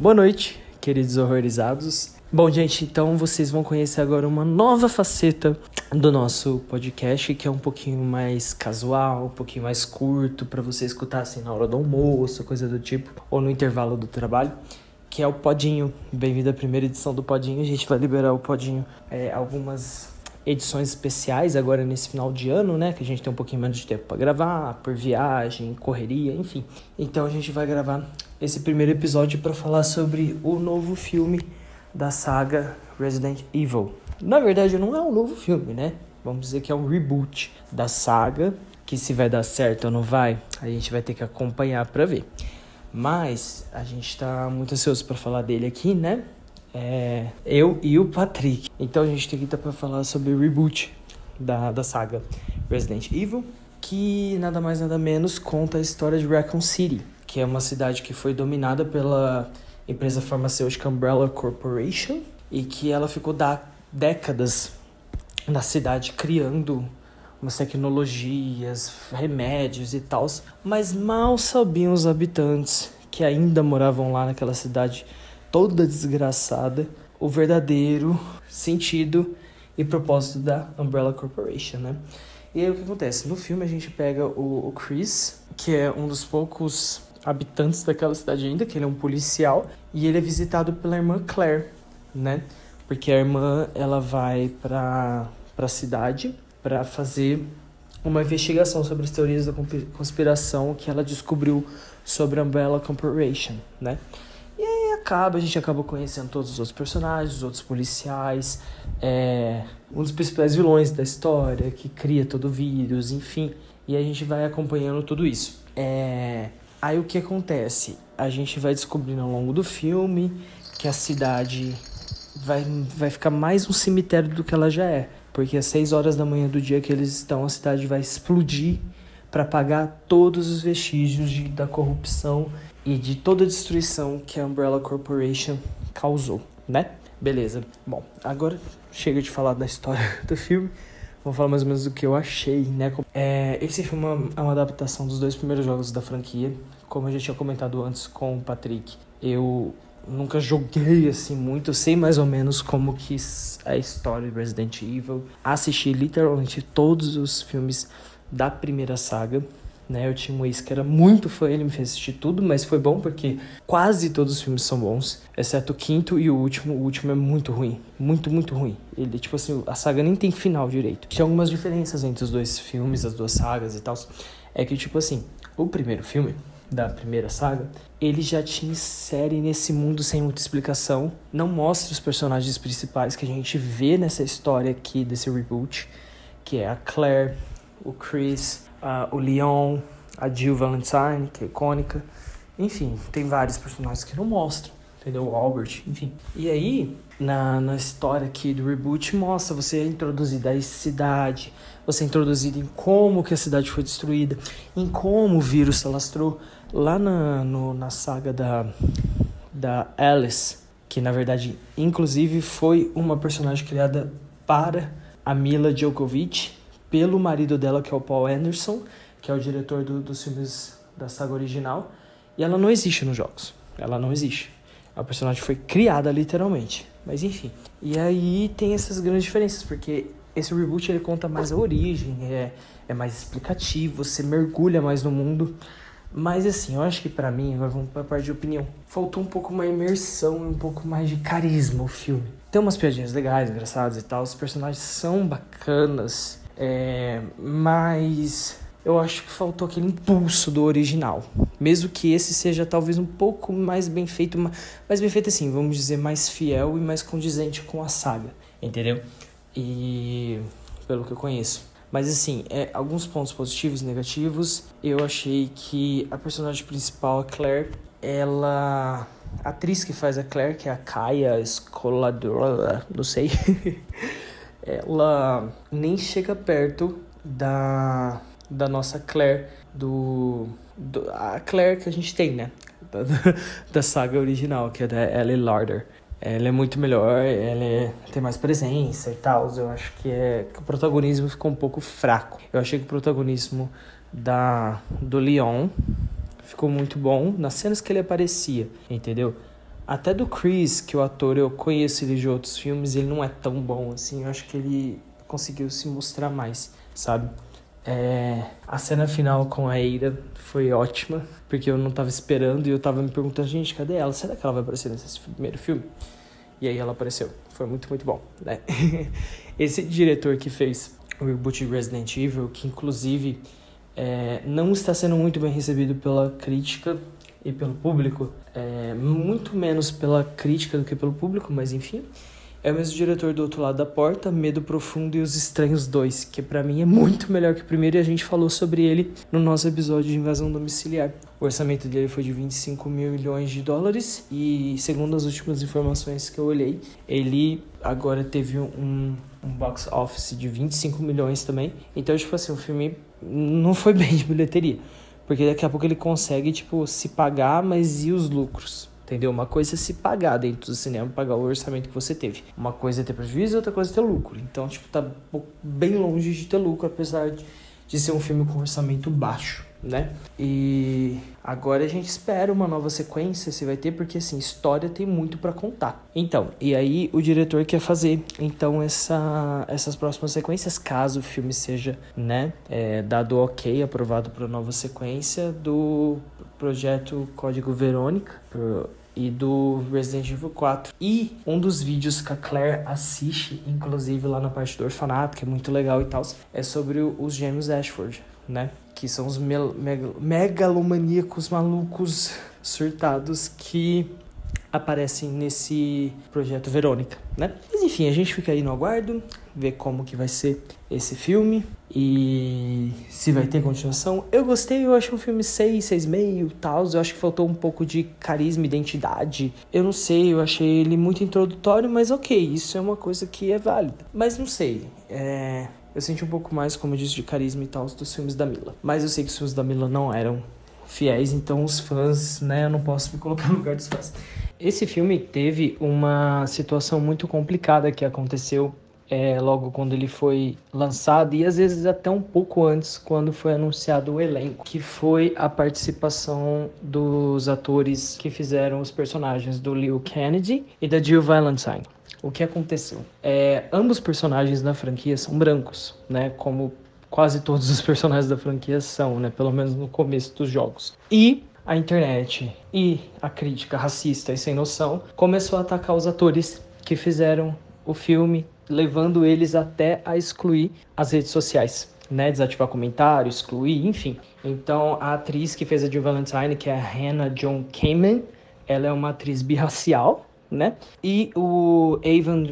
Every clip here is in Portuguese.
Boa noite, queridos horrorizados. Bom, gente, então vocês vão conhecer agora uma nova faceta do nosso podcast, que é um pouquinho mais casual, um pouquinho mais curto, para você escutar assim na hora do almoço, coisa do tipo, ou no intervalo do trabalho, que é o Podinho. Bem-vindo à primeira edição do Podinho. A gente vai liberar o Podinho é, algumas edições especiais agora nesse final de ano, né? Que a gente tem um pouquinho menos de tempo para gravar, por viagem, correria, enfim. Então a gente vai gravar esse primeiro episódio para falar sobre o novo filme da saga Resident Evil. Na verdade, não é um novo filme, né? Vamos dizer que é um reboot da saga, que se vai dar certo ou não vai, a gente vai ter que acompanhar para ver. Mas a gente tá muito ansioso para falar dele aqui, né? É, eu e o Patrick. Então a gente tem que estar para falar sobre o reboot da, da saga Resident Evil, que nada mais nada menos conta a história de Raccoon City, que é uma cidade que foi dominada pela empresa farmacêutica Umbrella Corporation e que ela ficou da, décadas na cidade criando umas tecnologias, remédios e tal, mas mal sabiam os habitantes que ainda moravam lá naquela cidade toda desgraçada o verdadeiro sentido e propósito da Umbrella Corporation, né? E aí o que acontece? No filme a gente pega o, o Chris, que é um dos poucos habitantes daquela cidade ainda, que ele é um policial, e ele é visitado pela irmã Claire, né? Porque a irmã ela vai para para a cidade para fazer uma investigação sobre as teorias da conspiração que ela descobriu sobre a Umbrella Corporation, né? Acaba, a gente acaba conhecendo todos os outros personagens, os outros policiais, é, um dos principais vilões da história, que cria todo o vírus, enfim. E a gente vai acompanhando tudo isso. É, aí o que acontece? A gente vai descobrindo ao longo do filme que a cidade vai, vai ficar mais um cemitério do que ela já é. Porque às 6 horas da manhã do dia que eles estão, a cidade vai explodir para apagar todos os vestígios de, da corrupção e de toda a destruição que a Umbrella Corporation causou, né? Beleza. Bom, agora chega de falar da história do filme. Vou falar mais ou menos do que eu achei, né? É, esse filme é uma adaptação dos dois primeiros jogos da franquia. Como eu já tinha comentado antes com o Patrick, eu nunca joguei assim muito, eu sei mais ou menos como que a história de Resident Evil. Assisti literalmente todos os filmes da primeira saga. Né, eu tinha um ex que era muito fã, ele me fez assistir tudo, mas foi bom porque quase todos os filmes são bons, exceto o quinto e o último. O último é muito ruim, muito, muito ruim. Ele, tipo assim, a saga nem tem final direito. Tinha algumas diferenças entre os dois filmes, as duas sagas e tal. É que, tipo assim, o primeiro filme, da primeira saga, ele já te insere nesse mundo sem muita explicação, não mostra os personagens principais que a gente vê nessa história aqui desse reboot, que é a Claire, o Chris, uh, o Leon, a Jill Valentine, que é icônica. Enfim, tem vários personagens que não mostram, entendeu? O Albert, enfim. E aí, na, na história aqui do reboot, mostra você é introduzido a cidade, você é introduzido em como que a cidade foi destruída, em como o vírus se alastrou. Lá na, no, na saga da, da Alice, que na verdade, inclusive, foi uma personagem criada para a Mila Djokovic, pelo marido dela, que é o Paul Anderson, que é o diretor do, dos filmes da saga original. E ela não existe nos jogos. Ela não existe. A personagem foi criada literalmente. Mas enfim. E aí tem essas grandes diferenças, porque esse reboot ele conta mais a origem, é, é mais explicativo, você mergulha mais no mundo. Mas assim, eu acho que para mim, agora vamos pra parte de opinião, faltou um pouco uma imersão e um pouco mais de carisma o filme. Tem umas piadinhas legais, engraçadas e tal, os personagens são bacanas, é, mas eu acho que faltou aquele impulso do original. Mesmo que esse seja talvez um pouco mais bem feito, mais bem feito assim, vamos dizer, mais fiel e mais condizente com a saga, entendeu? E pelo que eu conheço. Mas assim, é, alguns pontos positivos e negativos. Eu achei que a personagem principal, a Claire, ela. A atriz que faz a Claire, que é a Kaya Scoladora, não sei. ela nem chega perto da, da nossa Claire, do, do. A Claire que a gente tem, né? Da, da saga original, que é da Ellie Larder ela é muito melhor, ela é, tem mais presença e tal. Eu acho que, é, que o protagonismo ficou um pouco fraco. Eu achei que o protagonismo da, do Leon ficou muito bom nas cenas que ele aparecia, entendeu? Até do Chris, que o ator eu conheço ele de outros filmes, ele não é tão bom assim. Eu acho que ele conseguiu se mostrar mais, sabe? É, a cena final com a Eira foi ótima, porque eu não tava esperando e eu tava me perguntando, gente, cadê ela? Será que ela vai aparecer nesse primeiro filme? E aí ela apareceu. Foi muito, muito bom, né? Esse diretor que fez o reboot de Resident Evil, que inclusive é, não está sendo muito bem recebido pela crítica e pelo público, é, muito menos pela crítica do que pelo público, mas enfim. É o mesmo diretor do Outro Lado da Porta, Medo Profundo e Os Estranhos 2, que para mim é muito melhor que o primeiro e a gente falou sobre ele no nosso episódio de Invasão Domiciliar. O orçamento dele foi de 25 mil milhões de dólares e, segundo as últimas informações que eu olhei, ele agora teve um, um box office de 25 milhões também. Então, tipo assim, o filme não foi bem de bilheteria. Porque daqui a pouco ele consegue, tipo, se pagar, mas e os lucros? Entendeu? Uma coisa é se pagar dentro do cinema, pagar o orçamento que você teve. Uma coisa é ter prejuízo, outra coisa é ter lucro. Então, tipo, tá bem longe de ter lucro, apesar de, de ser um filme com orçamento baixo, né? E agora a gente espera uma nova sequência, se vai ter, porque assim, história tem muito para contar. Então, e aí o diretor quer fazer, então, essa, essas próximas sequências, caso o filme seja, né, é, dado ok, aprovado para nova sequência do projeto Código Verônica, pro, e do Resident Evil 4. E um dos vídeos que a Claire assiste, inclusive lá na parte do orfanato, que é muito legal e tal, é sobre os gêmeos Ashford, né? Que são os megalomaníacos malucos surtados que aparecem nesse projeto Verônica, né? Mas enfim, a gente fica aí no aguardo, ver como que vai ser esse filme e se vai ter continuação. Eu gostei, eu acho um filme 6, 6,5 tal. Eu acho que faltou um pouco de carisma, identidade. Eu não sei, eu achei ele muito introdutório, mas ok, isso é uma coisa que é válida. Mas não sei, é... Eu senti um pouco mais, como eu disse, de carisma e tal dos filmes da Mila. Mas eu sei que os filmes da Mila não eram fiéis, então os fãs, né, eu não posso me colocar no lugar dos fãs. Esse filme teve uma situação muito complicada que aconteceu é, logo quando ele foi lançado e às vezes até um pouco antes quando foi anunciado o elenco, que foi a participação dos atores que fizeram os personagens do Leo Kennedy e da Jill Valentine. O que aconteceu? É, ambos personagens da franquia são brancos, né? Como quase todos os personagens da franquia são, né? Pelo menos no começo dos jogos. E a internet e a crítica racista e sem noção começou a atacar os atores que fizeram o filme, levando eles até a excluir as redes sociais. Né, desativar comentários, excluir, enfim. Então, a atriz que fez a Jill Valentine, que é a Hannah John Kamen, ela é uma atriz birracial, né? E o Evan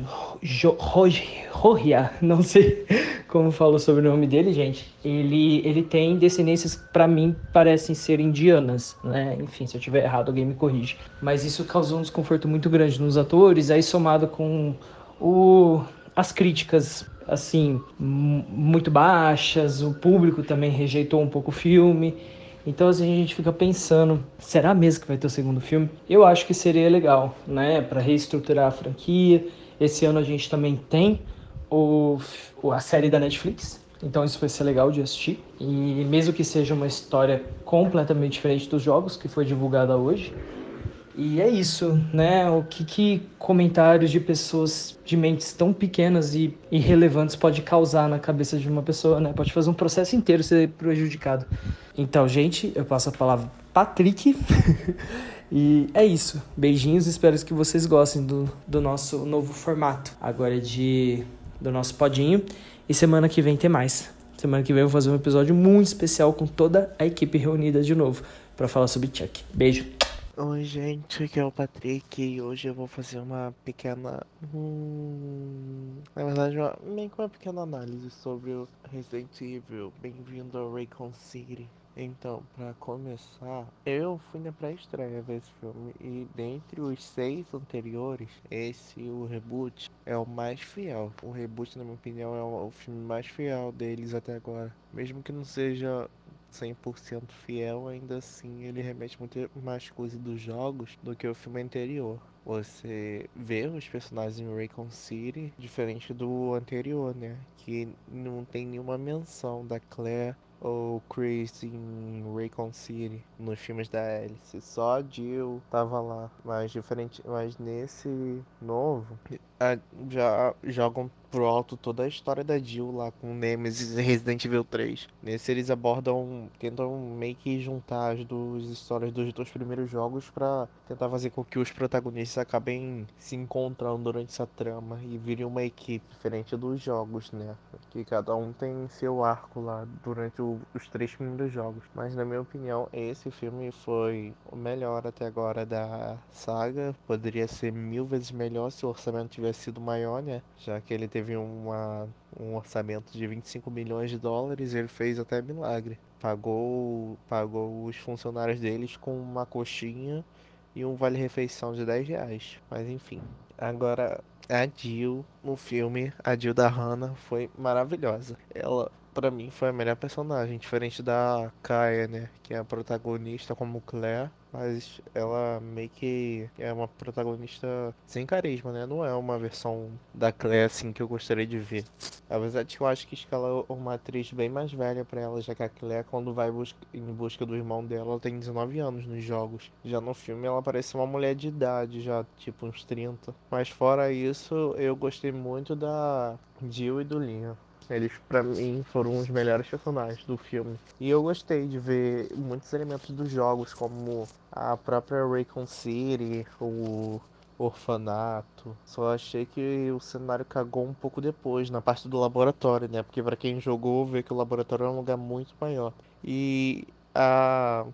Roja, não sei como falo sobre o nome dele, gente. Ele, ele tem descendências, para mim, parecem ser indianas, né? Enfim, se eu tiver errado, alguém me corrige. Mas isso causou um desconforto muito grande nos atores, aí somado com o, as críticas assim muito baixas, o público também rejeitou um pouco o filme. Então assim, a gente fica pensando, será mesmo que vai ter o segundo filme? Eu acho que seria legal, né, para reestruturar a franquia. Esse ano a gente também tem o, a série da Netflix, então isso vai ser legal de assistir. E mesmo que seja uma história completamente diferente dos jogos que foi divulgada hoje. E é isso, né? O que, que comentários de pessoas de mentes tão pequenas e irrelevantes pode causar na cabeça de uma pessoa, né? Pode fazer um processo inteiro ser prejudicado. Então, gente, eu passo a palavra Patrick. e é isso. Beijinhos, espero que vocês gostem do, do nosso novo formato. Agora é de do nosso podinho. E semana que vem tem mais. Semana que vem eu vou fazer um episódio muito especial com toda a equipe reunida de novo para falar sobre Chuck. Beijo. Oi, gente, aqui é o Patrick e hoje eu vou fazer uma pequena. Hum, na verdade, uma, meio que uma pequena análise sobre o Resident Evil. Bem-vindo ao Raycon City. Então, para começar, eu fui na pré-estreia ver esse filme e dentre os seis anteriores, esse, o reboot, é o mais fiel. O reboot, na minha opinião, é o filme mais fiel deles até agora. Mesmo que não seja 100% fiel, ainda assim ele remete muito mais coisa dos jogos do que o filme anterior. Você vê os personagens em Raycon City diferente do anterior, né? Que não tem nenhuma menção da Claire o Chris em Raycon City, nos filmes da Alice. Só a Jill tava lá. Mas diferente. Mas nesse novo, já jogam pro alto toda a história da Jill lá com Nemesis e Resident Evil 3. Nesse eles abordam, tentam meio que juntar as duas histórias dos dois primeiros jogos para tentar fazer com que os protagonistas acabem se encontrando durante essa trama e virem uma equipe diferente dos jogos, né? Que cada um tem seu arco lá durante o, os três primeiros jogos. Mas na minha opinião, esse filme foi o melhor até agora da saga. Poderia ser mil vezes melhor se o orçamento tivesse sido maior, né? Já que ele teve uma, um orçamento de 25 milhões de dólares e ele fez até milagre. Pagou, pagou os funcionários deles com uma coxinha e um vale-refeição de 10 reais. Mas enfim. Agora, a Jill no filme, a Jill da Hannah, foi maravilhosa. Ela, pra mim, foi a melhor personagem, diferente da Kaya, né? Que é a protagonista como Claire. Mas ela meio que é uma protagonista sem carisma, né? Não é uma versão da Claire assim que eu gostaria de ver. Apesar de que eu acho que escala uma atriz bem mais velha para ela, já que a Claire, quando vai busca, em busca do irmão dela, ela tem 19 anos nos jogos. Já no filme ela parece uma mulher de idade, já tipo uns 30. Mas fora isso, eu gostei muito da Jill e do Liam. Eles, pra mim, foram os melhores personagens do filme. E eu gostei de ver muitos elementos dos jogos, como a própria Raycon City, o orfanato. Só achei que o cenário cagou um pouco depois, na parte do laboratório, né? Porque para quem jogou, vê que o laboratório é um lugar muito maior. E a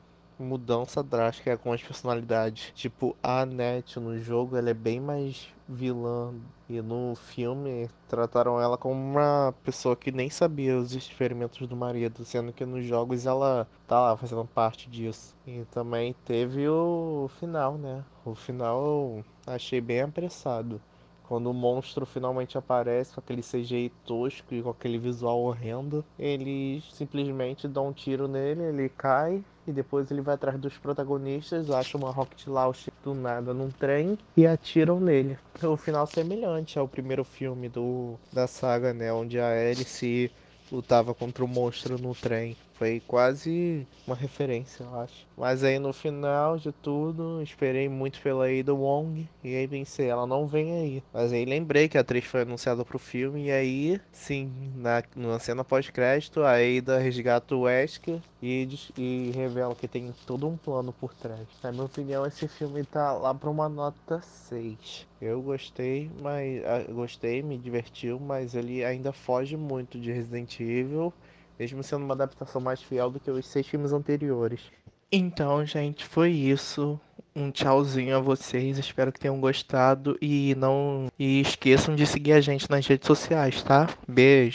mudança drástica com as personalidades. Tipo, a Net no jogo, ela é bem mais vilã. E no filme trataram ela como uma pessoa que nem sabia os experimentos do marido, sendo que nos jogos ela tá lá fazendo parte disso. E também teve o final, né? O final eu achei bem apressado. Quando o monstro finalmente aparece com aquele CGI tosco e com aquele visual horrendo, eles simplesmente dão um tiro nele, ele cai e depois ele vai atrás dos protagonistas, acha uma Rocket Launch do nada num trem e atiram nele. O final semelhante ao primeiro filme do, da saga, né? Onde a Alice lutava contra o monstro no trem. Foi quase uma referência, eu acho. Mas aí no final de tudo, esperei muito pela Ada Wong e aí pensei, ela não vem aí. Mas aí lembrei que a atriz foi anunciada pro filme e aí, sim, na, na cena pós-crédito, a Ada resgata o Wesker e, e revela que tem todo um plano por trás. Na minha opinião, esse filme tá lá pra uma nota 6. Eu gostei, mas gostei, me divertiu, mas ele ainda foge muito de Resident Evil mesmo sendo uma adaptação mais fiel do que os seis filmes anteriores. Então, gente, foi isso. Um tchauzinho a vocês. Espero que tenham gostado e não e esqueçam de seguir a gente nas redes sociais, tá? Beijo.